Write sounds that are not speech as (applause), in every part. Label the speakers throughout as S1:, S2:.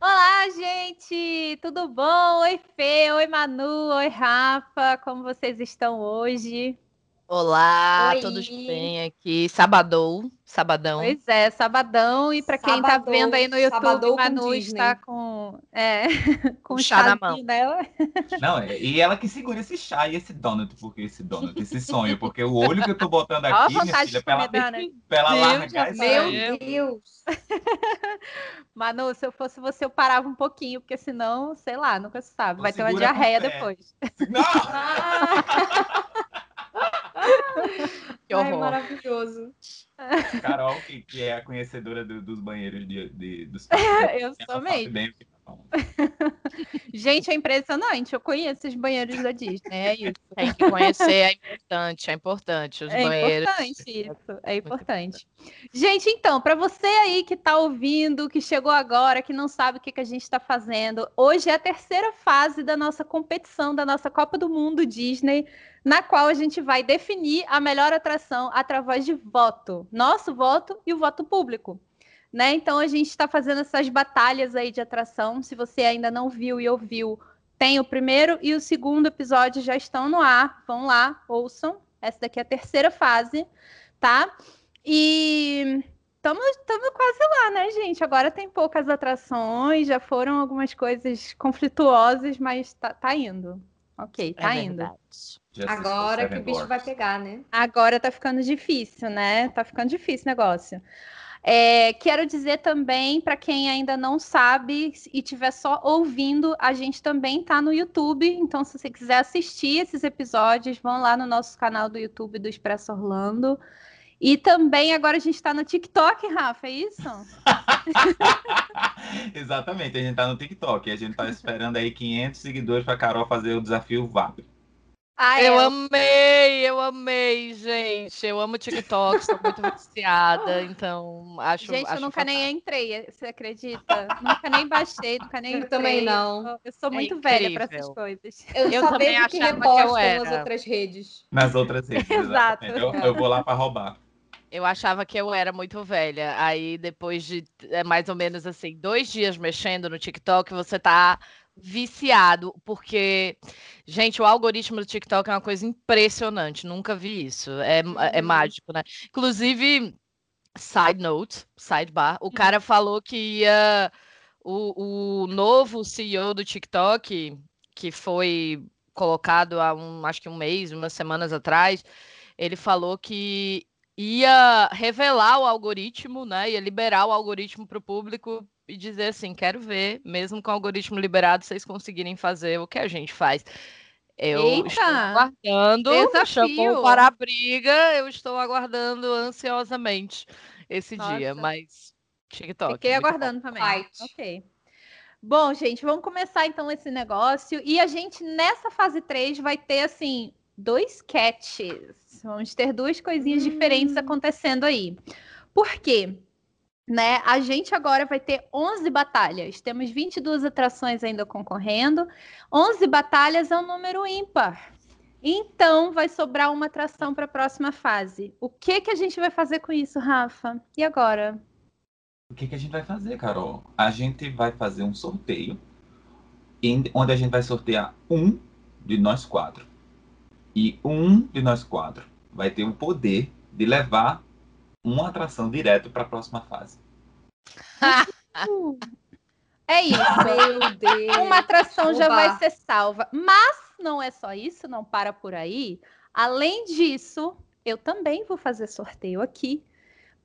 S1: Olá, gente! Tudo bom? Oi, Fê! Oi, Manu! Oi, Rafa! Como vocês estão hoje?
S2: Olá,
S3: Oi.
S2: todos bem aqui? Sabadão, sabadão.
S1: Pois é, sabadão. E para quem tá vendo aí no YouTube,
S3: com
S1: Manu
S3: Disney.
S1: está com, é, (laughs) com
S2: Um
S1: o
S2: chá na
S1: chazinho dela.
S4: Não, é- e ela que segura esse chá e esse donut, porque esse donut, esse sonho, porque o olho que eu tô botando aqui, minha
S1: vontade
S4: filha,
S1: de
S4: pra ela, (laughs) ela
S2: Deus,
S4: largar
S2: meu
S3: Deus! (laughs)
S1: Manu, se eu fosse você, eu parava um pouquinho, porque senão, sei lá, nunca se sabe. Vai ter uma
S4: com
S1: diarreia depois.
S4: Não!
S2: Que
S3: Ai,
S2: horror.
S3: maravilhoso.
S4: Carol, que, que é a conhecedora do- dos banheiros de, de- dos (laughs)
S1: Eu sou mesmo.
S4: bem o que.
S1: Gente, é impressionante. Eu conheço os banheiros da Disney, é isso. (laughs)
S2: Tem que conhecer, é importante, é importante. Os
S1: É
S2: banheiros.
S1: importante isso, é importante. Gente, então, para você aí que está ouvindo, que chegou agora, que não sabe o que, que a gente está fazendo, hoje é a terceira fase da nossa competição, da nossa Copa do Mundo Disney, na qual a gente vai definir a melhor atração através de voto, nosso voto e o voto público. Né? Então a gente está fazendo essas batalhas aí de atração. Se você ainda não viu e ouviu, tem o primeiro e o segundo episódio já estão no ar. Vão lá, ouçam. Essa daqui é a terceira fase, tá? E estamos quase lá, né, gente? Agora tem poucas atrações, já foram algumas coisas conflituosas, mas tá, tá indo. Ok, tá
S2: é
S1: indo.
S3: Agora que o bicho vai pegar, né?
S1: Agora tá ficando difícil, né? Tá ficando difícil o negócio. É, quero dizer também, para quem ainda não sabe e estiver só ouvindo, a gente também tá no YouTube. Então, se você quiser assistir esses episódios, vão lá no nosso canal do YouTube do Expresso Orlando. E também agora a gente está no TikTok, Rafa, é isso? (laughs)
S4: Exatamente, a gente tá no TikTok. A gente tá esperando aí 500 seguidores pra Carol fazer o desafio VAP.
S1: Ah,
S2: Eu
S1: é.
S2: amei, eu amei, gente. Eu amo TikTok, sou muito viciada, então acho.
S1: Gente, eu
S2: acho
S1: nunca nem entrei, você acredita? nunca nem baixei, nunca nem
S3: Eu
S1: entrei.
S3: também não.
S1: Eu sou
S2: É
S1: muito velha para essas coisas.
S3: Eu,
S2: Eu
S3: só
S2: também
S3: vejo que
S2: achava que eu
S3: repostam nas outras redes.
S4: Nas outras redes, (laughs)
S1: Exato.
S4: Eu, eu vou lá pra roubar.
S2: Eu achava que eu era muito velha. Aí, depois de é, mais ou menos assim, dois dias mexendo no TikTok, você tá viciado, porque, gente, o algoritmo do TikTok é uma coisa impressionante. Nunca vi isso. É, é
S3: Uhum.
S2: mágico, né? Inclusive, side note, sidebar, o cara falou que ia. O, o novo CEO do TikTok, que foi colocado há um, acho que um mês, umas semanas atrás, ele falou que ia revelar o algoritmo, né? Ia liberar o algoritmo para o público e dizer assim, quero ver, mesmo com o algoritmo liberado, vocês conseguirem fazer o que a gente faz. Eu estou
S1: Eita!
S2: aguardando,
S1: Desafio!
S2: chamou para a briga, eu estou aguardando ansiosamente esse dia,
S1: Nossa.
S2: mas TikTok.
S1: Fiquei
S2: muito bom.
S1: aguardando também.
S3: Fight.
S1: Ok. Bom, gente, vamos começar então esse negócio. E a gente, nessa fase 3, vai ter, assim, dois catches. Vamos ter duas coisinhas diferentes acontecendo aí. Por quê? Né? A gente agora vai ter 11 batalhas. Temos 22 atrações ainda concorrendo. 11 batalhas é um número ímpar. Então, vai sobrar uma atração para a próxima fase. O que, que a gente vai fazer com isso, Rafa? E agora?
S4: O que, que a gente vai fazer, Carol? A gente vai fazer um sorteio, onde a gente vai sortear um de nós quatro. E um de nós quatro vai ter o poder de levar uma atração direto para a próxima fase. (laughs)
S1: É isso.
S3: Meu Deus.
S1: Uma atração já
S3: Oba.
S1: vai ser salva. Mas não é só isso, não para por aí. Além disso, eu também vou fazer sorteio aqui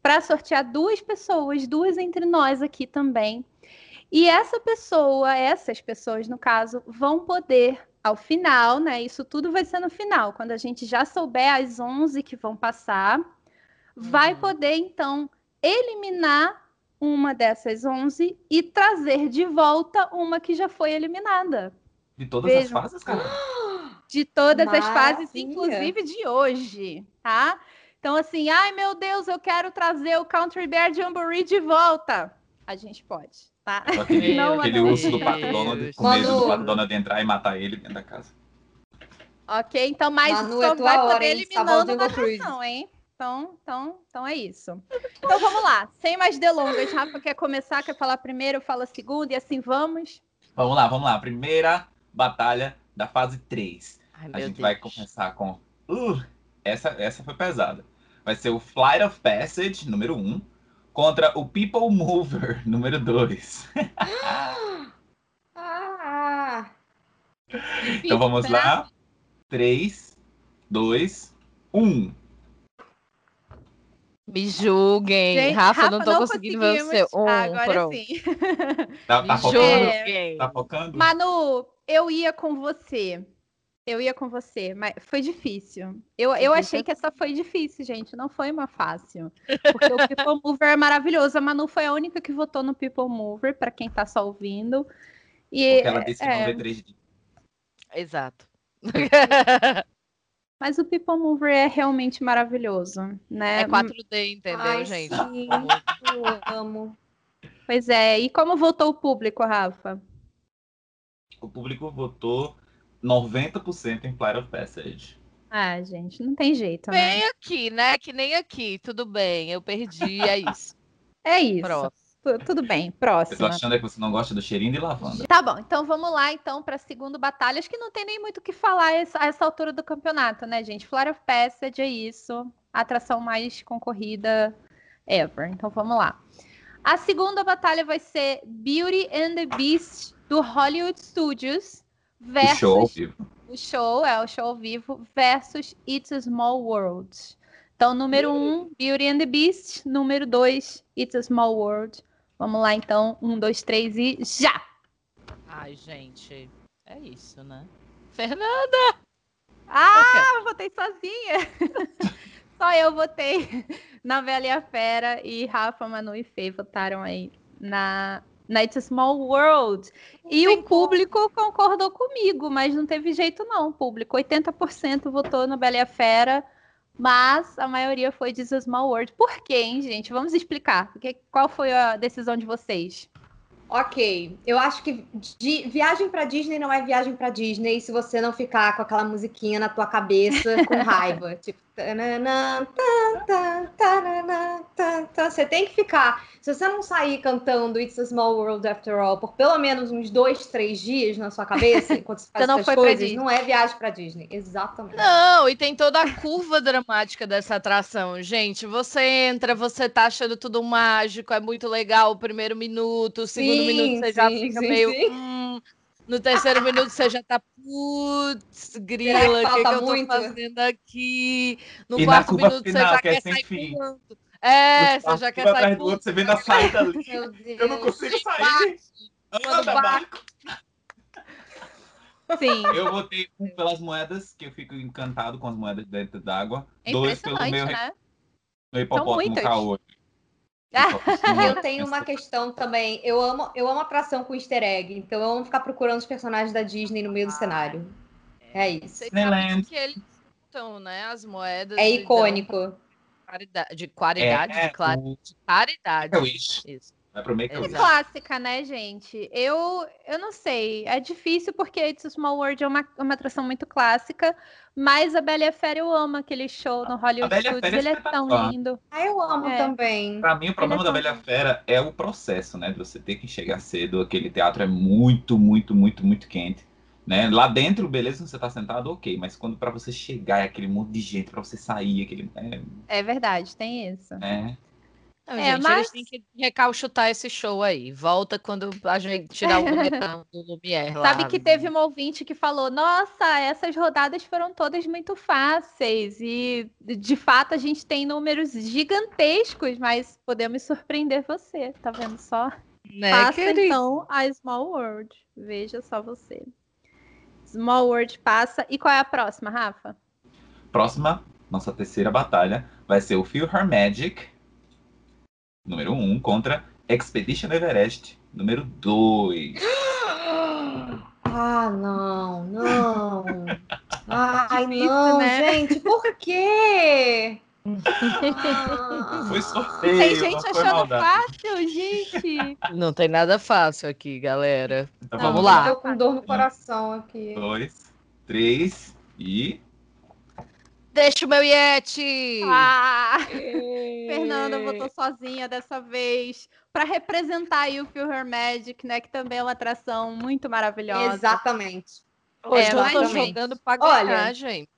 S1: para sortear duas pessoas, duas entre nós aqui também. E essa pessoa, essas pessoas, no caso, vão poder, ao final, né? Isso tudo vai ser no final, quando a gente já souber as 11 que vão passar, vai poder, então, eliminar uma dessas 11 e trazer de volta uma que já foi eliminada.
S4: De todas as
S1: Vejam.
S4: fases, Carol? (gasps)
S1: De todas as fases,
S3: Maravilha.
S1: inclusive de hoje, tá? Então, assim, ai meu Deus, eu quero trazer o Country Bear Jamboree de volta. A gente pode. tá?
S4: Só aquele,
S1: Não,
S4: aquele urso do Pato Donald com medo do Pato Donald entrar e matar ele dentro da casa.
S1: Ok, então, mas
S3: Manu,
S1: só
S3: é
S1: vai
S3: hora,
S1: poder
S3: hein? O
S1: eliminando na canção, hein? Então, então, então é isso. Então vamos lá, sem mais delongas. Rafa quer começar, quer falar primeiro, eu falo a segunda e assim vamos.
S4: Vamos lá, vamos lá. Primeira batalha da fase 3.
S2: Ai,
S4: A gente
S2: Deus.
S4: vai começar com. Uh, essa, essa foi pesada. Vai ser o Flight of Passage, número 1, contra o People Mover, (laughs) número 2. (gasps)
S3: Ah,
S4: Então vamos lá. 3, 2, 1.
S2: Me julguem.
S1: Gente,
S2: Rafa, não tô conseguindo ver o seu. Um,
S1: Ah, agora
S2: pronto.
S1: sim. (laughs)
S4: Tá, tá
S2: Me
S4: focando?
S2: julguem.
S4: Tá focando?
S1: Manu, eu ia com você. Eu ia com você, mas foi difícil. Eu, eu achei que essa foi difícil, gente. Não foi uma fácil. Porque o People (laughs) Mover é maravilhoso. A Manu foi a única que votou no People Mover, para quem tá só ouvindo. E,
S4: Porque ela disse que
S1: é,
S4: vão ver 3D.
S2: Exato. (laughs)
S1: mas o People Mover é realmente maravilhoso, né?
S2: É 4D, entendeu,
S3: ai,
S2: gente?
S3: sim, eu amo.
S1: Pois é. E como votou o público, Rafa?
S4: O público votou 90% em Flight of Passage.
S1: Ah, gente, não tem jeito, né?
S2: Bem aqui, né? Que nem aqui. Tudo bem, eu perdi, é isso.
S1: É isso.
S2: Próximo.
S1: Tu- Tudo bem,
S4: Eu tô achando que você não gosta do cheirinho de lavanda.
S1: Tá bom, então vamos lá então para a segunda batalha. Acho que não tem nem muito o que falar a essa altura do campeonato, né, gente? Flight of Passage é isso, a atração mais concorrida ever. Então vamos lá. A segunda batalha vai ser Beauty and the Beast do Hollywood Studios
S4: O
S1: versus
S4: show ao vivo.
S1: o show, é o show ao vivo, versus It's a Small World. Então, número um, Beauty and the Beast. Número dois, It's a Small World. Vamos lá, então. Um, dois, três e já!
S2: Ai, gente. É isso, né? Fernanda!
S1: Ah, eu votei sozinha! (laughs) Só eu votei na Bela e a Fera e Rafa, Manu e Fê votaram aí na, na It's a Small World. E o público concordou comigo, mas não teve jeito não, público. 80% votou na Bela e a Fera, mas a maioria foi This a Small World. Por quê, hein, gente? Vamos explicar. Que- Qual foi a decisão de vocês?
S3: Ok, eu acho que viagem pra Disney não é viagem pra Disney se você não ficar com aquela musiquinha na tua cabeça com raiva. (laughs) tipo, você tem que ficar. Se você não sair cantando It's a Small World After All por pelo menos uns dois, três dias na sua cabeça, (laughs) enquanto você faz
S1: Você não
S3: essas coisas,
S1: Disney.
S3: não é viagem pra Disney. Exatamente.
S2: Não, e tem toda a curva dramática dessa atração, gente. Você entra, você tá achando tudo mágico, é muito legal o primeiro minuto, o segundo
S3: Sim,
S2: minuto você já
S3: sim,
S2: fica
S3: sim,
S2: meio. "Hum", no terceiro minuto você já tá, putz, grila, o
S3: que
S2: que, eu tô
S3: muito?
S2: fazendo aqui? No
S4: E na
S2: quarto minuto você
S4: final,
S2: já
S4: que é
S2: quer
S4: sem
S2: sair
S4: fim.
S2: pulando. É, você já quer sair
S4: do outro,
S2: pulando.
S4: você vendo a saída ali.
S3: Meu Deus.
S4: Eu não consigo sair. Anda,
S2: bate.
S4: Marco.
S1: Sim,
S4: Eu votei um pelas moedas, que eu fico encantado com as moedas dentro d'água.
S1: é
S4: Dois pelo meu
S1: né?
S4: meu hipopótamo caô.
S3: Eu (laughs) tenho uma questão também. Eu amo, eu amo atração com easter egg, então eu amo ficar procurando os personagens da Disney no meio do cenário. É isso.
S2: Vocês sabem
S4: Disneyland.
S2: que eles usam, né? As moedas.
S3: É icônico.
S2: De qualidade,
S4: É,
S2: de, cla-
S4: o
S2: de caridade.
S4: Make-A-Wish.
S2: Isso.
S4: Vai pro Make a. Wish.
S1: clássica, né, gente? Eu, eu não sei. É difícil porque It's a Small World é uma, uma atração muito clássica, mas a Bela e a Fera eu amo aquele show no Hollywood
S4: Bela e a
S1: Studios.
S4: Fera é
S1: Ele é tão lindo.
S3: Ah, eu amo
S1: É.
S3: também.
S4: Pra mim, o problema
S1: Ele é
S4: da Bela Fera é o processo, né? De você ter que chegar cedo. Aquele teatro é muito, muito, muito, muito quente. Né? Lá dentro, beleza, você tá sentado, ok. Mas quando pra você chegar é aquele monte de gente, pra você sair, aquele. É,
S1: É verdade, tem isso.
S4: é.
S2: Não,
S1: É,
S2: gente,
S1: mas-
S2: eles têm que recalchutar esse show aí. Volta quando a gente tirar o (laughs) bonetão do Lumière lá.
S1: Sabe que teve um ouvinte que falou: Nossa, essas rodadas foram todas muito fáceis. E de fato a gente tem números gigantescos, mas podemos surpreender você. Tá vendo só?
S2: né,
S1: Faça
S2: querido?
S1: então a Small World. Veja só você. Small World passa. E qual é a próxima, Rafa?
S4: Próxima, nossa terceira batalha, vai ser o Feel Her Magic, número 1, um, contra Expedition Everest, número 2.
S3: Ah, não, não. (laughs) Ai,
S1: Difícil,
S3: não,
S1: né?
S3: gente, por quê? Ah.
S4: Foi sorteio.
S1: Tem gente
S4: não
S1: achando
S4: maldade.
S1: fácil, gente.
S2: Não tem nada fácil aqui, galera.
S4: Então
S1: Não,
S2: Vamos
S3: Eu
S2: lá.
S3: Tô com dor no coração aqui.
S4: Dois, três e.
S2: Deixa o meu Yeti!
S1: Ah, (laughs) Fernanda votou sozinha dessa vez para representar aí o Feel Her Magic, né? Que também é uma atração muito maravilhosa.
S3: Exatamente.
S2: Hoje
S1: É,
S2: eu tô jogando pra
S3: Olha,
S2: ganhar, gente.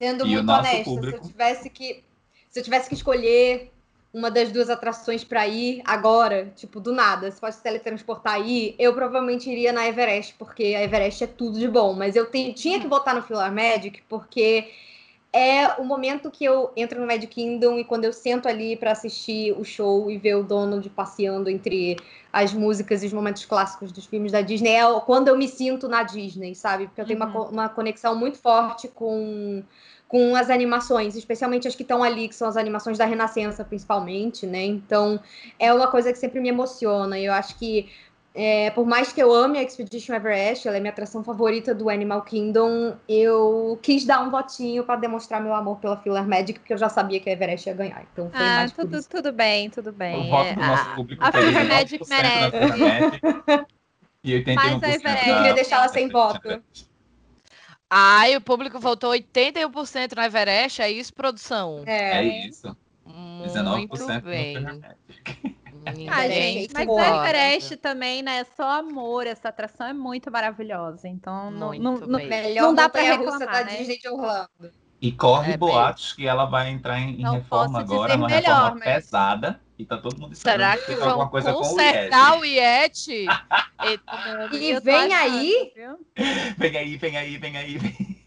S3: Sendo
S4: E
S3: muito honesta, se
S4: público?
S3: eu tivesse que se eu tivesse que escolher uma das duas atrações pra ir agora, tipo, do nada, pode se teletransportar aí, eu provavelmente iria na Everest, porque a Everest é tudo de bom, mas eu te- tinha que botar no Philhar Magic porque é o momento que eu entro no Magic Kingdom e quando eu sento ali pra assistir o show e ver o Donald passeando entre as músicas e os momentos clássicos dos filmes da Disney, é quando eu me sinto na Disney, sabe? Porque eu tenho uma,
S1: Uhum.
S3: co- uma conexão muito forte com com as animações, especialmente as que estão ali, que são as animações da Renascença, principalmente, né? Então, é uma coisa que sempre me emociona. E eu acho que, é, por mais que eu ame a Expedition Everest, ela é minha atração favorita do Animal Kingdom, eu quis dar um votinho para demonstrar meu amor pela Filler Magic, porque eu já sabia que a Everest ia ganhar. Então, foi
S1: Ah,
S3: mais por
S1: tudo,
S3: isso.
S1: tudo bem, tudo
S4: O
S1: bem.
S4: voto do
S1: É,
S4: nosso
S1: a-
S4: público
S1: a
S4: foi
S1: Fever Magic
S4: 19% na
S1: merece.
S4: Magic e (laughs) 81%
S1: Mas a Everest-
S4: na-
S3: Eu queria deixar ela sem
S4: na
S3: voto.
S2: Ai, o público votou 81% no Everest, é isso, produção?
S4: É
S3: É,
S4: isso.
S2: Muito
S4: 19% no
S2: bem.
S4: Fever Magic.
S1: Ah,
S3: Bem,
S1: gente, mas Everest também, né? É só amor. Essa atração é muito maravilhosa. Então, não,
S2: Muito
S1: não, não,
S3: melhor
S1: Não dá pra reclamar,
S3: da
S1: né?
S3: Disney de Orlando.
S4: E corre
S2: É,
S4: boatos que ela vai entrar em, em reforma agora, uma
S1: melhor,
S4: reforma
S1: mas-
S4: pesada. E tá todo mundo esperando
S2: Será que
S4: tem
S2: vão
S4: alguma coisa com o
S2: consertar o (laughs) meu
S3: E
S1: tô
S3: vem
S1: achando,
S3: aí,
S1: viu?
S4: Vem aí, vem aí, vem aí. Vem.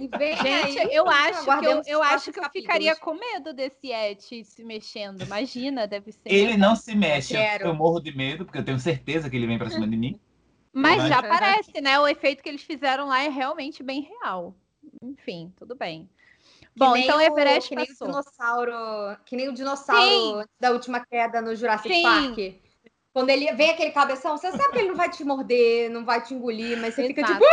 S3: E vem
S1: Gente,
S3: aí.
S1: eu acho que eu, eu acho que eu ficaria com medo desse Yeti se mexendo. Imagina, deve ser.
S4: Ele não se mexe. Eu, eu morro de medo, porque eu tenho certeza que ele vem pra cima de mim.
S1: Mas
S4: Mas-
S1: já parece, né? O efeito que eles fizeram lá é realmente bem real. Enfim, tudo bem.
S3: Que
S1: Bom,
S3: nem
S1: então o Everest
S3: que nem
S1: passou.
S3: o dinossauro, que nem o dinossauro da última queda no Jurassic
S1: Sim.
S3: Park. Quando ele vem aquele cabeção, você sabe que ele não vai te morder, não vai te engolir, mas você fica tipo,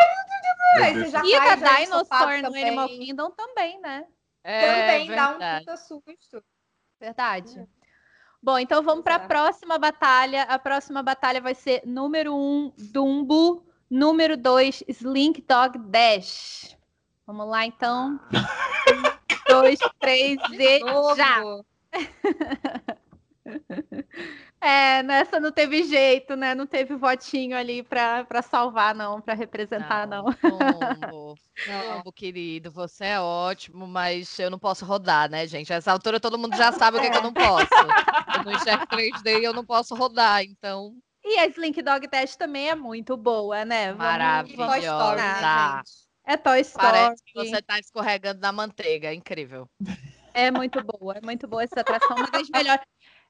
S3: aí você já
S1: E
S3: cai
S1: da
S3: já
S1: Dinosaur no
S3: também.
S1: Animal Kingdom também, né?
S2: É
S3: Também dá um
S2: verdade.
S3: puta susto.
S1: Verdade. Bom, então vamos para a
S3: é.
S1: próxima batalha. A próxima batalha vai ser número 1, um, Dumbo. Número 2, Slink Dog Dash. Vamos lá, então. Um, dois, três e já! (laughs) É, nessa não teve jeito, né? Não teve votinho ali para salvar, não, para representar, não.
S2: Pombo,
S3: Não.
S2: Pombo, (laughs) querido, você é ótimo, mas eu não posso rodar, né, gente? Essa altura todo mundo já sabe o que, que eu não posso. Eu não enxergo 3D e eu não posso rodar, então.
S1: E a Slink Dog Dash também é muito boa, né?
S3: Story,
S2: Maravilhosa.
S3: gente?
S1: É Toy Story.
S2: Parece que você tá escorregando na manteiga, é incrível.
S1: É muito boa, é muito boa essa atração, uma das melhores.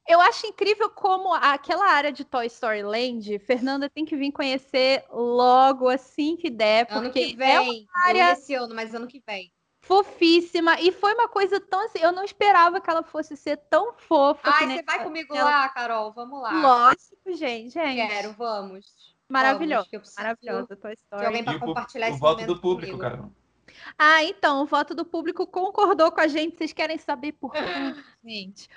S1: Eu acho incrível como aquela área de Toy Story Land, Fernanda tem que vir conhecer logo assim que der,
S3: Ano
S1: porque
S3: que
S1: é
S3: vem.
S1: área-
S3: Não esse ano, mas ano que vem.
S1: fofíssima e foi uma coisa tão assim, eu não esperava que ela fosse ser tão fofa.
S3: Ai,
S1: nem
S3: você vai comigo
S1: ela-
S3: lá, Carol? Vamos lá.
S1: Lógico, gente, gente.
S3: Quero, vamos.
S1: Maravilhosa,
S3: Vamos, que eu preciso
S1: Maravilhosa Toy Story.
S3: alguém
S4: E
S3: pra
S4: o, pu-
S3: compartilhar
S4: o
S3: esse
S4: voto
S3: momento
S4: do público,
S3: comigo.
S4: cara.
S1: Ah, então, o voto do público concordou com a gente. Vocês querem saber por quê, (laughs) gente?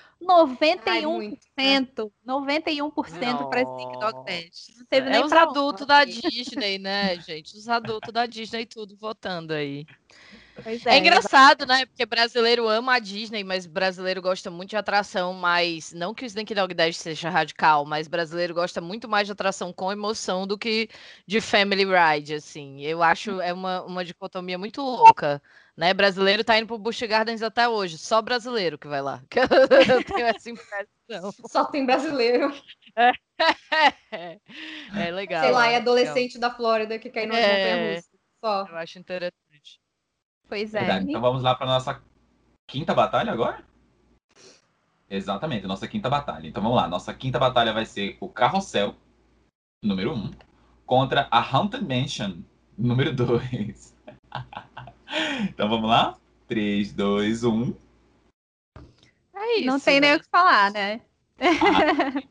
S3: Ai,
S1: 91%.
S3: muito, né?
S1: 91% para Sneak Dog Dash. Não teve
S2: É
S1: nem
S2: os adultos da Disney, né, (laughs) gente? Os adultos da Disney tudo votando aí.
S1: Pois
S2: É engraçado, né? Porque brasileiro ama a Disney, mas brasileiro gosta muito de atração, mas não que o Sneak Dog Dash seja radical, mas brasileiro gosta muito mais de atração com emoção do que de family ride, assim. Eu acho é uma, uma dicotomia muito louca, né? Brasileiro tá indo pro Busch Gardens até hoje, só brasileiro que vai lá. (laughs) Eu tenho essa impressão.
S3: Só tem brasileiro.
S2: É, (laughs) é legal.
S3: Sei lá,
S2: é
S3: é
S2: legal.
S3: adolescente da Flórida que cai numa
S2: É.
S3: montanha russa. Só.
S2: Eu acho interessante.
S1: Pois é.
S4: Verdade. Então vamos lá para nossa quinta batalha agora? Exatamente, nossa quinta batalha. Então vamos lá. Nossa quinta batalha vai ser o Carrossel, número 1, um, contra a Haunted Mansion, número 2. (laughs) então vamos lá? um. 3, 2, 1.
S2: É isso.
S1: Não tem nem
S2: né?
S1: o que falar, né? (laughs)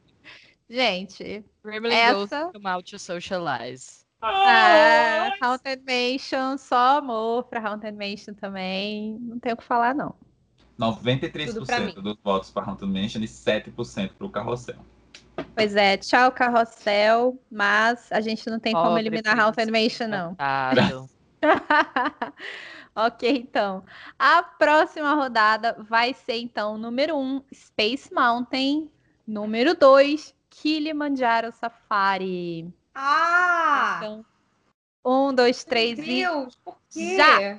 S1: Gente,
S2: Gremlin
S1: Essa-
S2: out to socialize.
S1: A Haunted Mansion, só amor pra Haunted Mansion também. Não tem o que falar, não.
S3: Tudo pra mim.
S4: 93% dos votos para Haunted Mansion e 7% para o Carrossel.
S1: Pois é, tchau, carrossel, mas a gente não tem como
S2: Pobre
S1: eliminar
S2: príncipe
S1: Haunted Mansion, não. (laughs) ok, então. A próxima rodada vai ser, então, número 1, um, Space Mountain. Número 2, Kilimanjaro Safari.
S3: Ah!
S1: Então, um, dois,
S3: Meu
S1: três e.
S3: Deus, por quê?
S1: Já.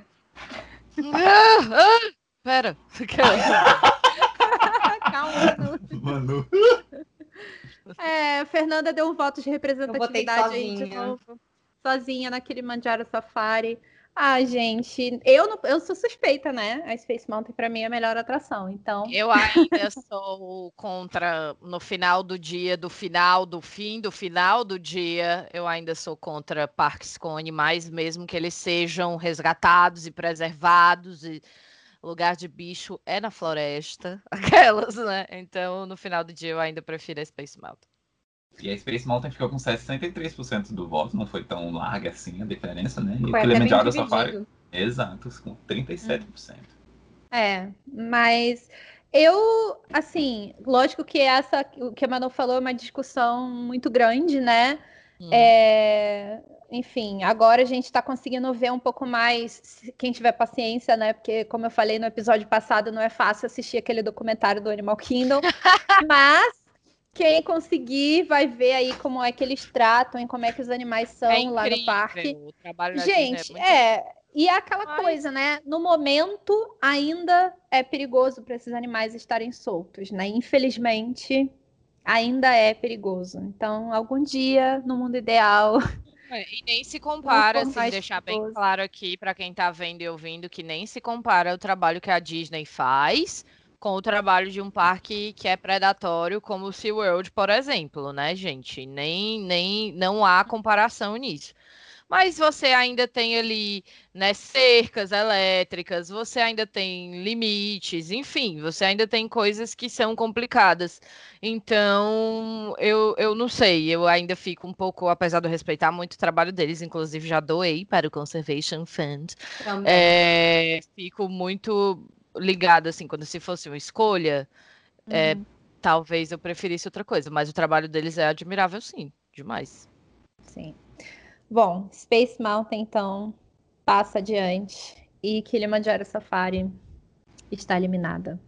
S2: Ah, (laughs) ah, Pera. (laughs)
S1: Calma, minuto.
S4: Manu.
S1: É, Fernanda deu um voto de representatividade aí de
S3: sozinha.
S1: novo. Sozinha na Kilimanjaro Safari. Ah, gente, eu, não- eu sou suspeita, né? A Space Mountain pra mim é a melhor atração. Então,
S2: Eu ainda (laughs) sou contra, no final do dia, do final, do fim, do final do dia, eu ainda sou contra parques com animais, mesmo que eles sejam resgatados e preservados. E lugar de bicho é na floresta, (laughs) aquelas, né? Então, no final do dia, eu ainda prefiro a Space Mountain.
S4: E a Space Mountain ficou com 63% do voto, não foi tão larga assim a diferença, né? E o
S3: Foi
S4: Kilimanjaro Safari,
S3: dividido.
S4: exato, com 37%.
S1: É, mas eu, assim, lógico que essa, o que a Manu falou é uma discussão muito grande, né?
S2: Hum.
S1: É, enfim, agora a gente está conseguindo ver um pouco mais, quem tiver paciência, né? Porque, como eu falei no episódio passado, não é fácil assistir aquele documentário do Animal Kingdom, (laughs) mas quem conseguir vai ver aí como é que eles tratam e como é que os animais são
S2: É
S1: lá no parque.
S2: O trabalho da Disney
S1: Gente,
S2: muito
S1: é. E é aquela
S2: Mas-
S1: coisa, né? No momento, ainda é perigoso para esses animais estarem soltos, né? Infelizmente, ainda é perigoso. Então, algum dia, no mundo ideal,
S2: É, E nem se compara, assim, deixar bem claro aqui para quem tá vendo e ouvindo que nem se compara o trabalho que a Disney faz com o trabalho de um parque que é predatório, como o SeaWorld, por exemplo, né, gente? Nem, nem não há comparação nisso. Mas você ainda tem ali, né, cercas elétricas, você ainda tem limites, enfim, você ainda tem coisas que são complicadas. Então, eu, eu não sei, eu ainda fico um pouco, apesar de eu respeitar muito o trabalho deles, inclusive já doei para o Conservation Fund,
S3: Também.
S2: é, fico muito ligada, assim, quando se fosse uma escolha, é,
S1: Uhum,
S2: talvez eu preferisse outra coisa, mas o trabalho deles é admirável, sim, demais.
S1: sim. Bom, Space Mountain, então, passa adiante. E Kilimanjaro Safari está eliminada.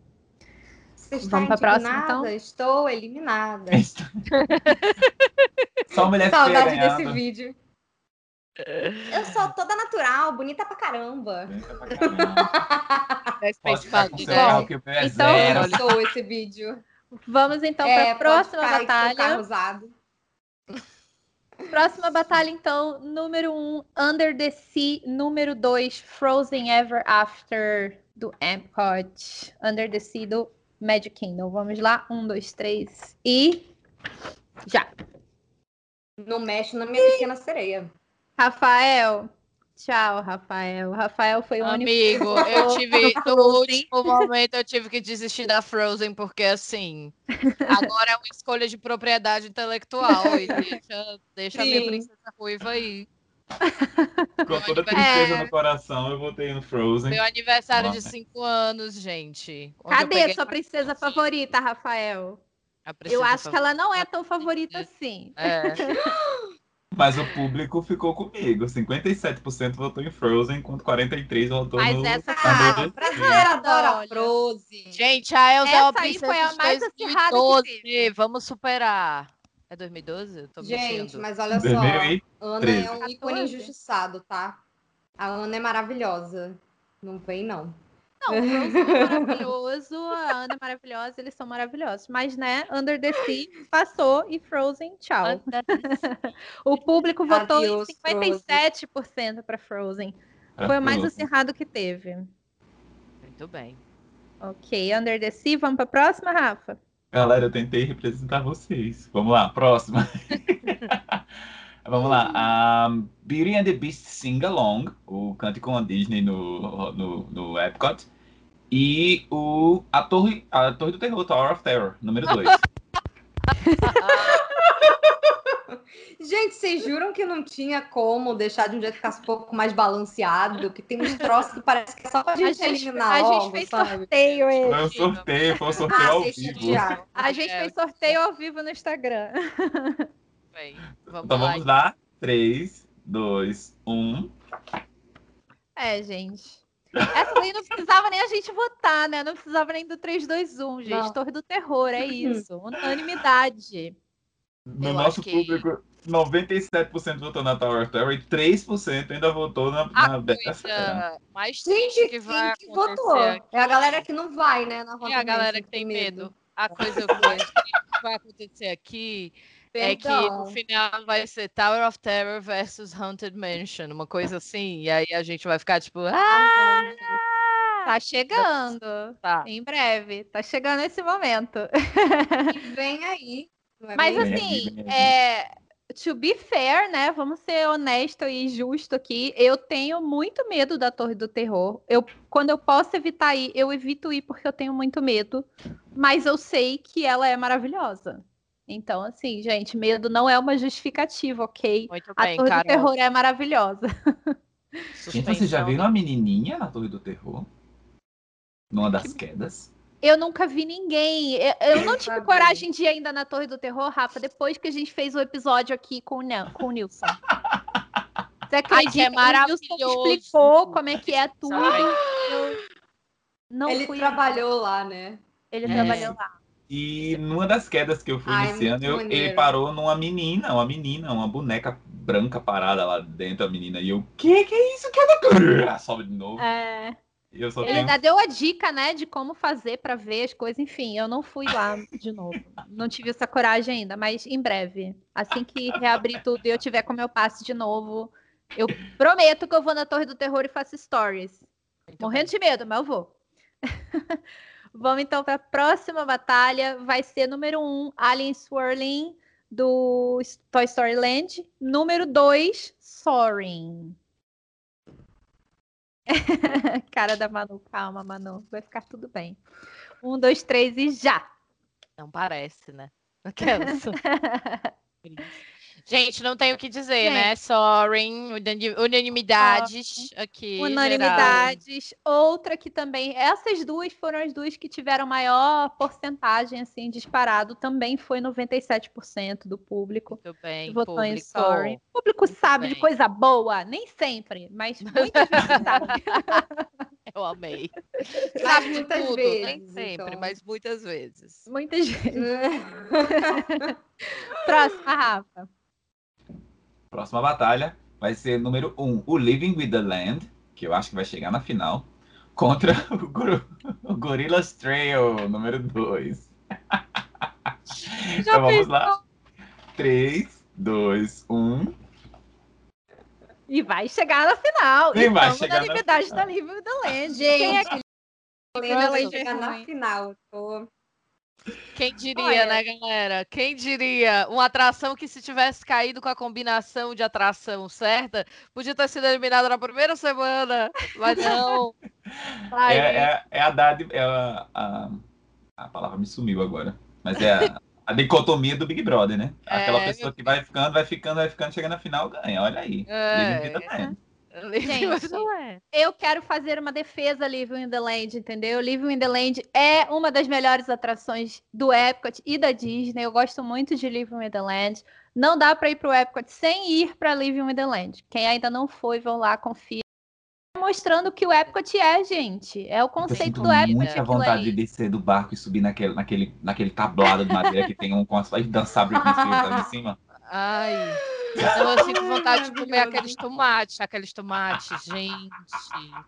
S3: Você está
S1: Vamos pra próxima, então?
S3: Estou eliminada. (laughs)
S4: Só mulher
S3: Saudade
S4: feia
S3: desse vídeo. Eu sou toda natural, bonita pra caramba.
S4: Eita pra caramba. (laughs)
S2: É
S4: Pode ficar com seu
S1: Bom,
S4: carro que o meu é
S1: então-
S4: zero.
S3: Eu sou esse vídeo.
S1: Vamos então
S3: é,
S1: para a próxima batalha.
S3: usado.
S1: Próxima batalha, então, número 1, um, Under the Sea, número 2, Frozen Ever After, do Epcot, Under the Sea, do Magic Kingdom. Vamos lá, um, dois, três e já.
S3: Não mexe na minha pequena sereia.
S1: Rafael, tchau, Rafael. Rafael foi o único
S2: Amigo, eu tive,
S1: no
S2: último momento, eu tive que desistir da Frozen, porque assim, agora é uma escolha de propriedade intelectual. E deixa, deixa a minha princesa ruiva aí. (laughs)
S4: Com toda
S2: É.
S4: tristeza no coração, eu votei no Frozen.
S2: Meu aniversário de
S4: Nossa.
S2: 5 anos, gente.
S1: Cadê
S2: peguei
S1: sua princesa favorita, Rafael?
S2: a
S1: Eu acho que ela não é
S2: favorita.
S1: tão favorita assim.
S2: É. (laughs)
S4: Mas o público ficou comigo. 57% votou em Frozen, enquanto 43% votou
S1: Mas
S4: no
S1: essa-
S3: Ah, brasileira adora
S1: Olha.
S3: Frozen.
S2: Gente, a Elsa é
S1: Essa aí
S2: princesa
S1: foi a mais acirrada que
S2: 2012. Vamos superar. É 2012? Eu tô
S3: Gente,
S2: mentindo.
S3: mas olha só.
S4: 2013.
S3: Ana é um
S1: 14.
S3: ícone injustiçado, tá? A Ana é maravilhosa. Não vem, não.
S1: Não, o Frozen é maravilhoso, a Ana é maravilhosa, eles são maravilhosos. Mas, né, Under the Sea passou e Frozen, tchau. (laughs) O público votou
S3: Adeus,
S1: em 57% para Frozen. Foi o mais acirrado que teve.
S2: Muito bem.
S1: Ok, Under the Sea, vamos para a próxima, Rafa?
S4: Galera, eu tentei representar vocês. Vamos lá, próxima. (laughs) Vamos lá. a Beauty and the Beast Sing Along, o Cante com a Disney no, no, no Epcot. E o, a, torre, a Torre do Terror, Tower of Terror, número 2. (laughs)
S3: Gente, vocês juram que não tinha como deixar de um jeito que ficasse um pouco mais balanceado? Que tem uns troços que parece que é só pra gente,
S1: A gente,
S3: eliminar
S1: a gente
S3: logo,
S1: fez
S3: sabe?
S1: sorteio,
S4: Foi
S1: ele.
S4: um sorteio, foi um sorteio
S3: Ah,
S4: ao vivo.
S3: tiraram.
S1: A gente
S2: É.
S1: fez sorteio ao vivo no Instagram. (laughs)
S2: Bem, vamos
S4: Então
S2: lá.
S4: vamos lá. 3, 2, 1.
S1: É, gente. Essa daí não precisava nem a gente votar, né? Não precisava nem do 3, 2, 1, gente.
S3: Não.
S1: Torre do Terror, é isso. Unanimidade.
S4: No
S2: Eu
S4: nosso
S2: que-
S4: público, 97% votou na Tower of Terror e 3% ainda votou na,
S2: A
S4: na Beta Fera.
S2: coisa mais triste
S3: Gente,
S2: que vai
S3: que votou?
S2: aqui
S3: É a galera que não vai, né? Na
S2: é a galera que tem medo. A coisa triste que vai acontecer aqui é que no
S3: Perdão.
S2: final vai ser Tower of Terror versus Haunted Mansion, uma coisa assim. E aí a gente vai ficar tipo, ah,
S1: Tá chegando.
S2: tá.
S1: Em breve. Tá chegando esse momento.
S3: E vem aí.
S1: Mas
S3: bem?
S1: Assim, é, to be fair, né? Vamos ser honesto e justo aqui. Eu tenho muito medo da Torre do Terror. Eu, quando eu posso evitar ir, eu evito ir porque eu tenho muito medo. Mas eu sei que ela é maravilhosa. Então, assim, gente, medo não é uma justificativa, ok?
S2: Muito
S1: A
S2: bem,
S1: Torre do. Terror é maravilhosa.
S4: Gente, vocês já viram a menininha na Torre do Terror? Numa das quedas?
S1: Eu nunca vi ninguém. Eu, eu não tive coragem de ir ainda na Torre do Terror, Rafa, depois que a gente fez o episódio aqui com o, Nel- com o Nilson. Você acredita?
S2: que é
S1: O Nilson
S2: maravilhoso.
S1: explicou como é que é tudo. Eu não
S3: Ele
S1: fui.
S3: trabalhou lá, né?
S1: Ele
S2: É.
S1: trabalhou lá.
S4: E numa das quedas que eu fui
S3: Ai,
S4: ano, eu- ele parou numa menina, uma menina, uma boneca branca parada lá dentro, a menina. E eu, que que é isso? Que é Sobe de novo.
S1: É,
S4: eu só
S1: ele
S4: tenho...
S1: ainda deu a dica, né, de como fazer pra ver as coisas. Enfim, eu não fui lá de novo. Não tive essa coragem ainda, mas em breve. Assim que reabrir tudo e eu tiver com meu passe de novo, eu prometo que eu vou na Torre do Terror e faço stories.
S2: Muito
S1: Morrendo de medo, mas eu vou. (laughs) Vamos então para a próxima batalha. Vai ser número 1, um, Alien Swirling, do Toy Story Land. Número 2, Soaring. (laughs) Cara da Manu, calma, Manu. Vai ficar tudo bem. Um, dois, três e já.
S2: Não parece, né? Aquelas. (laughs) Gente, não tenho o que dizer, né? Sorry, unani- unanimidades aqui. geral.
S1: Unanimidades. Outra que também. Essas duas foram as duas que tiveram maior porcentagem, assim, disparado. Também foi 97% do público.
S2: Muito bem,
S1: que votou em
S2: público.
S1: Sorry. O público
S2: Muito
S1: sabe de
S2: bem.
S1: coisa boa, nem sempre, mas (laughs) muitas vezes sabe.
S2: Eu amei.
S3: Mas
S2: Sabe de
S3: muitas
S2: tudo,
S3: vezes,
S2: nem sempre,
S3: então.
S2: mas muitas vezes.
S1: Muitas (laughs) vezes. (laughs) Próxima, Rafa.
S4: Próxima batalha vai ser número 1, um, o Living with the Land, que eu acho que vai chegar na final, contra (laughs) o, Gor o Gorillaz Trail, número 2. então vamos lá. 3, 2, 1.
S1: E vai chegar na final.
S4: E vai
S1: Então,
S4: chegar na
S1: unanimidade
S4: final.
S1: da Livre da Land.
S3: Gente,
S1: Quem é que
S3: Helena vai
S1: Nossa,
S3: chegar na final. Tô...
S2: Quem diria,
S1: Olha.
S2: né, galera? Quem diria? Uma atração que se tivesse caído com a combinação de atração certa, podia ter sido eliminada na primeira semana, mas (laughs) não. Ai,
S4: É, é, é a dádiva, é a, a, a palavra me sumiu agora, mas é a, a dicotomia do Big Brother, né? Aquela
S2: É,
S4: pessoa que vai ficando, vai ficando, vai ficando, chega na final, ganha, olha aí.
S2: É.
S1: Gente,
S2: Mas não é.
S1: Eu quero fazer uma defesa Living in the Land, entendeu? Living in the Land é uma das melhores atrações do Epcot e da Disney. Eu gosto muito de Living in the Land. Não dá para ir pro Epcot sem ir para Living in the Land. Quem ainda não foi, vão lá, confia. Mostrando o que o Epcot é, gente. É o
S4: Eu
S1: conceito do Epcot.
S4: muita
S1: aquilo
S4: vontade de descer do barco e subir naquele, naquele, naquele tablado de madeira que tem um com as e dançar Britney Spears ali em cima.
S2: Ai. Não, eu sinto vontade de comer aqueles tomates, aqueles tomates, gente.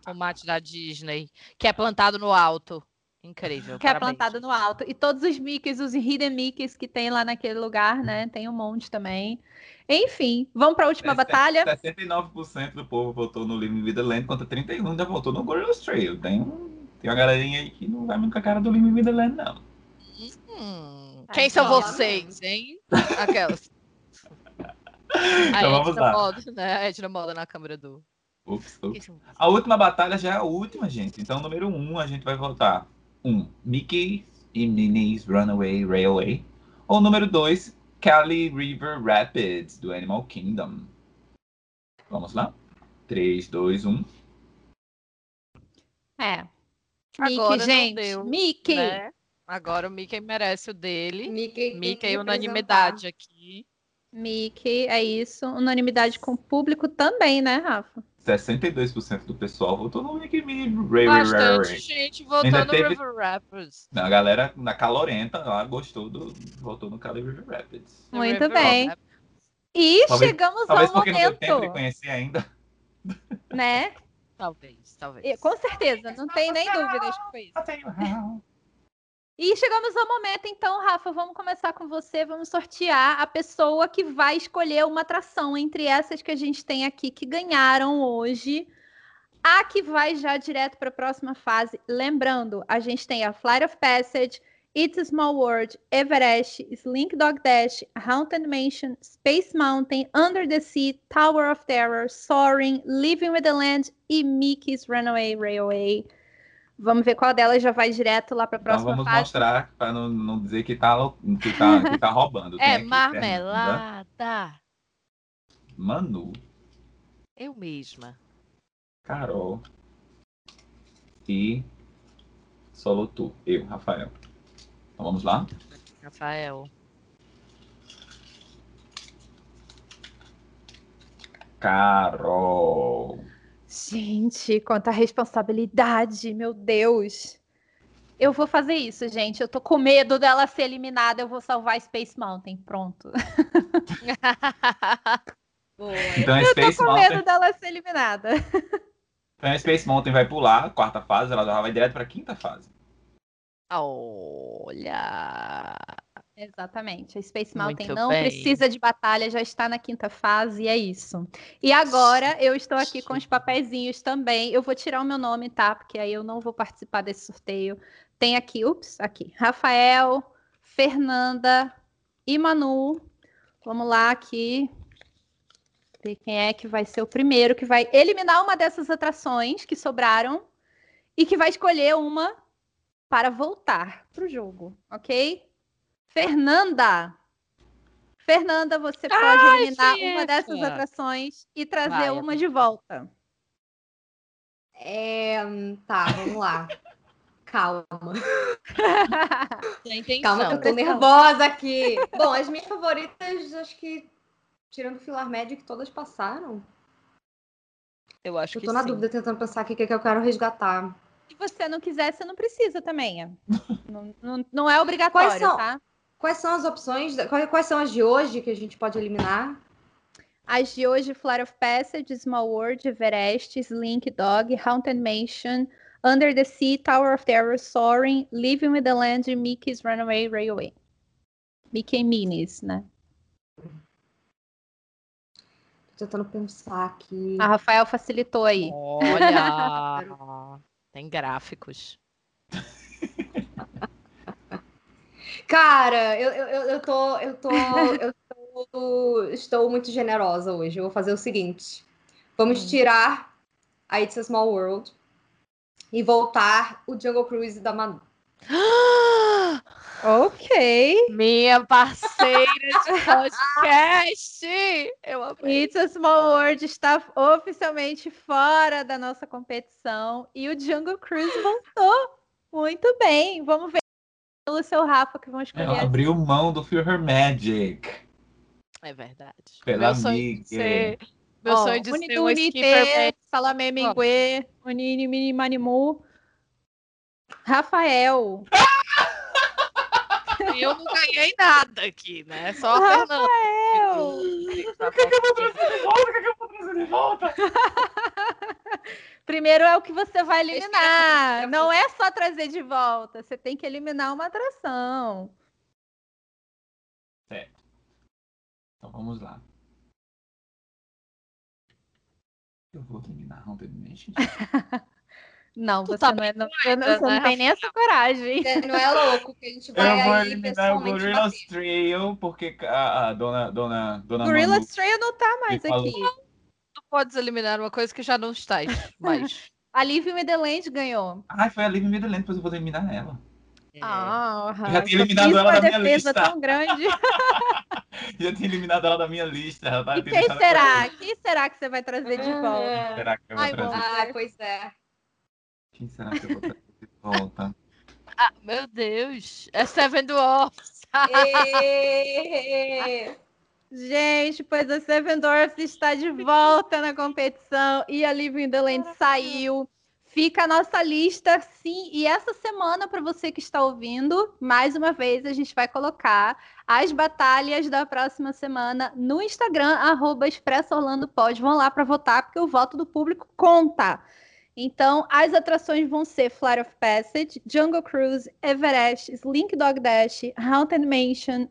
S2: Tomate da Disney, que é plantado no alto. Incrível.
S1: Que é
S2: parabéns.
S1: plantado no alto. E todos os Mickeys, os Hidden Mickeys que tem lá naquele lugar, né? Tem um monte também. Enfim, vamos para a última
S4: É,
S1: batalha.
S4: 69% do povo votou no Living the Land, contra 31% ainda votou no Gorillaz Trail. Tem, um, tem uma galerinha aí que não vai muito com a cara do Living the Land, não.
S2: Hum,
S1: Ai,
S2: quem são vocês, hein? Aquelas.
S4: Então vamos lá.
S2: Moda, né? A Edna Moda na câmera do.
S4: Ups, ups. A última batalha já é a última, gente. Então, número 1, um, a gente vai votar. 1. Um, Mickey e Minnie's Runaway Railway. Ou número 2, Cali River Rapids, do Animal Kingdom. Vamos lá? 3, 2, 1.
S1: É.
S2: Agora
S1: Mickey,
S2: não
S1: gente.
S2: deu,
S1: Mickey.
S2: né? Agora o Mickey merece o dele.
S3: Mickey,
S2: Mickey,
S3: que
S2: unanimidade aqui.
S1: Mickey, é isso. Unanimidade com o público também, né, Rafa?
S4: 62% do pessoal votou no Mickey Minnie Ray
S2: Bastante
S4: Ray.
S2: gente votou
S4: Ainda
S2: no
S4: teve-
S2: River Rapids.
S4: A galera na calorenta lá gostou do. votou no Cali River Rapids.
S1: Muito
S2: River
S1: bem.
S2: Rapids.
S1: E
S4: Talvez-
S1: chegamos
S4: Talvez
S1: ao
S4: porque não deu tempo de
S1: momento,
S4: conhecer ainda.
S1: né?
S2: Talvez, talvez.
S1: Com certeza, não tem nem dúvidas que foi isso. E chegamos ao momento, então, Rafa, vamos começar com você. Vamos sortear a pessoa que vai escolher uma atração entre essas que a gente tem aqui que ganharam hoje. A que vai já direto para a próxima fase. Lembrando, a gente tem a Flight of Passage, It's a Small World, Everest, Slink Dog Dash, Haunted Mansion, Space Mountain, Under the Sea, Tower of Terror, Soaring, Living with the Land e Mickey's Runaway Railway. Vamos ver qual delas já vai direto lá para a
S4: Então
S1: próxima
S4: vamos
S1: fase.
S4: mostrar para não, não dizer que tá, que tá, (laughs) que tá roubando.
S2: É
S4: aqui
S2: marmelada.
S4: Manu,
S2: Eu mesma.
S4: Carol e solo tu, eu, Rafael. Então vamos lá?
S2: Rafael.
S4: Carol.
S1: Gente, quanta responsabilidade, meu Deus. Eu vou fazer isso, gente. Eu tô com medo dela ser eliminada. Eu vou salvar Space Mountain. Pronto. (laughs)
S4: Então
S1: Eu tô
S4: Space
S1: com
S4: Mountain,
S1: medo dela ser eliminada.
S4: então a Space Mountain vai pular a quarta fase, ela vai direto para a quinta fase.
S2: Olha.
S1: Exatamente. A Space
S2: Muito
S1: Mountain não
S2: bem.
S1: precisa de batalha, já está na quinta fase e é isso. E agora eu estou aqui com os papeizinhos também. Eu vou tirar o meu nome, tá? Porque aí eu não vou participar desse sorteio. Tem aqui, ups, aqui. Rafael, Fernanda e Manu. Vamos lá aqui. Ver quem é que vai ser o primeiro que vai eliminar uma dessas atrações que sobraram e que vai escolher uma para voltar pro jogo, ok? Fernanda! Fernanda, você pode
S2: Ai,
S1: eliminar
S2: Fiefa!
S1: uma dessas atraçõões e trazer
S2: Vai,
S1: uma de volta.
S3: É, tá, vamos lá. (laughs) Calma. Calma que eu tô nervosa aqui. Bom, as minhas favoritas, acho que, tirando o Filar Magic, todas passaram.
S2: Eu acho
S3: Eu
S2: que
S3: tô na
S2: sim.
S3: dúvida tentando pensar aqui o que, é que eu quero resgatar.
S1: Se você não quiser, você não precisa também. (laughs) não, não, não é obrigatório,
S3: Quais são?
S1: tá?
S3: Quais são as opções? Quais, são as de hoje que a gente pode eliminar?
S1: As de hoje, Flight of Passage, Small World, Everest, Slink Dog, Haunted Mansion, Under the Sea, Tower of Terror, Soaring, Living with the Land e Mickey's Runaway Railway. Mickey Minis, né?
S3: Tô tentando pensar aqui.
S1: A Rafael facilitou aí.
S2: Olha. (laughs) Tem gráficos.
S3: Cara, eu, eu, eu, tô. Eu tô. Eu (laughs) tô- estou muito generosa hoje. Eu vou fazer o seguinte: vamos
S1: Hum.
S3: tirar a It's a Small World e voltar o Jungle Cruise da Manu. (gasps)
S1: Ok.
S2: Minha parceira de (laughs) podcast! Eu amei.
S1: It's a Small World está oficialmente fora da nossa competição e o Jungle Cruise voltou. Muito bem. Vamos ver pelo seu Rafa que vão escolher.
S4: Ela abriu mão do Feel Her Magic.
S2: É verdade.
S4: Pela
S2: meu sonho de
S4: amiga.
S2: ser, meu sonho de ser um
S1: Unite,
S2: skipper
S1: Salamé Mingue, Unini Mini Manimu. Rafael.
S2: E eu não ganhei nada aqui, né? Só a Fernanda.
S1: Rafael.
S4: O que, que eu vou trazer de volta? O que, que eu vou trazer de volta?
S1: Primeiro é o que você vai eliminar. Não é só trazer de volta. Você tem que eliminar uma atração.
S4: Então vamos lá. Eu vou eliminar Haunted Mansion.
S1: Não,
S2: Tu
S1: você
S2: tá
S1: não, é, não,
S2: doida,
S1: você não
S2: né,
S1: tem nem essa coragem.
S3: Você não é louco que a gente vai
S4: Eu vou eliminar o
S3: bater.
S4: Trio, porque a, a dona, dona, dona
S1: Gorilla Trail não tá mais
S4: falou-
S1: aqui.
S2: Tu podes eliminar uma coisa que já não estás mais. (laughs)
S1: A Liv Midland ganhou.
S4: Ai, foi a Liv Midland, depois eu vou eliminar ela.
S2: É.
S1: Ah, (laughs)
S4: já tinha eliminado ela da minha lista.
S1: tão grande.
S4: Já tinha eliminado ela da minha lista.
S1: E quem será? Quem será que você vai trazer de
S3: Ah.
S1: volta?
S4: Será que eu vou
S1: Ai,
S4: trazer?
S3: Ah, pois é.
S4: Quem será que eu vou trazer de volta?
S2: Ah, meu Deus. É Seven Dwarfs. (laughs)
S1: Gente, pois a Seven Dwarfs está de volta na competição e a the Land saiu. Fica a nossa lista, sim. E essa semana, para você que está ouvindo, mais uma vez a gente vai colocar as batalhas da próxima semana no Instagram, arroba Expresso Orlando Pod. Vão lá para votar, porque o voto do público conta. Então, as atrações vão ser Flight of Passage, Jungle Cruise, Everest, Slink Dog Dash, Haunted Mansion,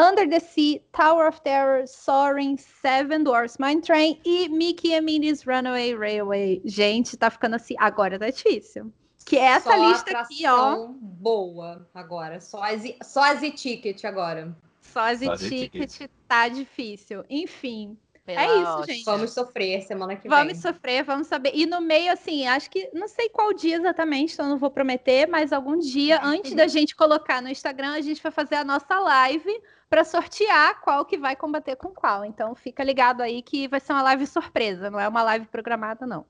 S1: Under the Sea, Tower of Terror, Soaring, Seven Dwarfs Mine Train e Mickey and Minnie's Runaway Railway. Gente, tá ficando assim. Agora tá difícil. Que é essa
S3: Só
S1: lista aqui, ó.
S3: Boa agora. Só as, só as e-ticket agora.
S1: Só as
S4: Só as
S1: ticket tá difícil. Enfim,
S2: Pela
S1: É isso, gente.
S3: Vamos sofrer semana que
S1: vamos
S3: vem.
S1: sofrer, vamos saber. E no meio, assim, acho que não sei qual dia exatamente, então não vou prometer, mas algum dia, antes da gente colocar no Instagram, a gente vai fazer a nossa live para sortear qual que vai combater com qual. Então fica ligado aí que vai ser uma live surpresa, não é uma live programada, não.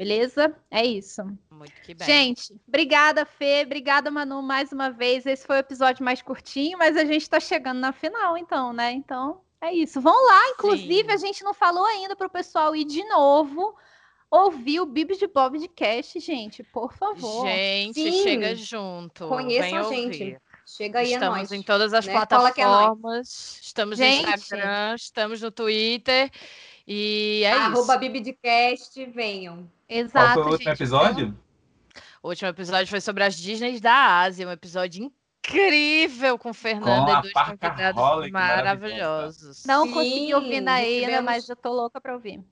S1: Beleza? É isso.
S2: Muito que bem.
S1: Gente, obrigada, Fê. Obrigada, Manu, mais uma vez. Esse foi o episódio mais curtinho, mas a gente está chegando na final, então, né? Então, é isso. Vão lá, inclusive,
S2: Sim.
S1: a gente não falou ainda para o pessoal ir de novo ouvir o Bibs de Bob de Cast, gente, por favor.
S2: Gente,
S3: Sim.
S2: chega junto.
S3: Conheçam
S2: Vem
S3: a
S2: ouvir.
S3: gente. Chega aí a
S2: Estamos
S3: nós.
S2: em todas as
S3: né? É
S2: plataformas. Estamos
S1: Gente.
S2: no Instagram, estamos no Twitter. E é
S3: Arroba
S2: isso.
S3: Bibidcast, venham.
S1: Exato.
S4: Qual foi o último
S1: gente.
S4: episódio?
S2: O último episódio foi sobre as Disneys da Ásia, um episódio incrível com Fernanda
S4: Com
S2: e dois convidados
S4: Holic,
S2: maravilhosos.
S1: Não
S3: Sim,
S1: consegui ouvir na ainda,
S3: recebemos-
S1: mas eu tô louca para ouvir.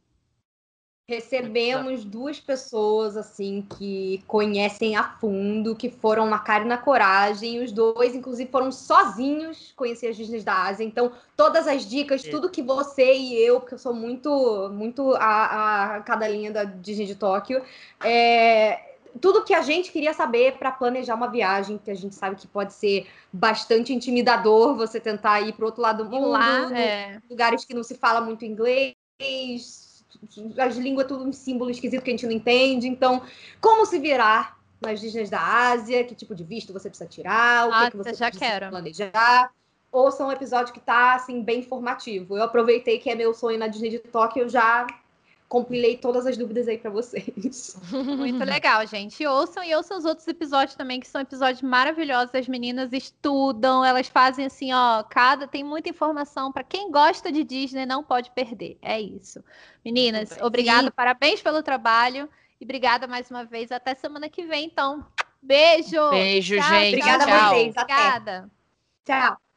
S3: Recebemos duas pessoas assim que conhecem a fundo, que foram na cara e na coragem. E os dois, inclusive, foram sozinhos conhecer as Disney da Ásia. Então, todas as dicas, tudo que você e eu, porque eu sou muito, muito a, a cadelinha da Disney de Tóquio, é, tudo que a gente queria saber para planejar uma viagem, que a gente sabe que pode ser bastante intimidador você tentar ir para outro lado do mundo,
S1: lá, é,
S3: lugares que não se fala muito inglês, as línguas tudo um símbolo esquisito que a gente não entende. Então, como se virar nas Disney da Ásia? Que tipo de visto você precisa tirar? O que, que
S1: Nossa,
S3: você
S1: já
S3: precisa
S1: quero.
S3: planejar? Ouça um episódio que tá assim bem informativo. Eu aproveitei que é meu sonho na Disney de Tóquio, eu já compilei todas as dúvidas aí para vocês. (laughs)
S1: Muito legal, gente. E ouçam e ouçam os outros episódios também, que são episódios maravilhosos. As meninas estudam, elas fazem assim, ó, cada tem muita informação para quem gosta de Disney não pode perder. É isso. Meninas,
S3: Sim.
S1: parabéns pelo trabalho e obrigada mais uma vez. Até semana que vem, então. Beijo.
S2: Beijo,
S1: Tchau,
S2: gente.
S3: Obrigada a
S2: Tchau.
S3: vocês. Até.
S1: Obrigada.
S3: Tchau.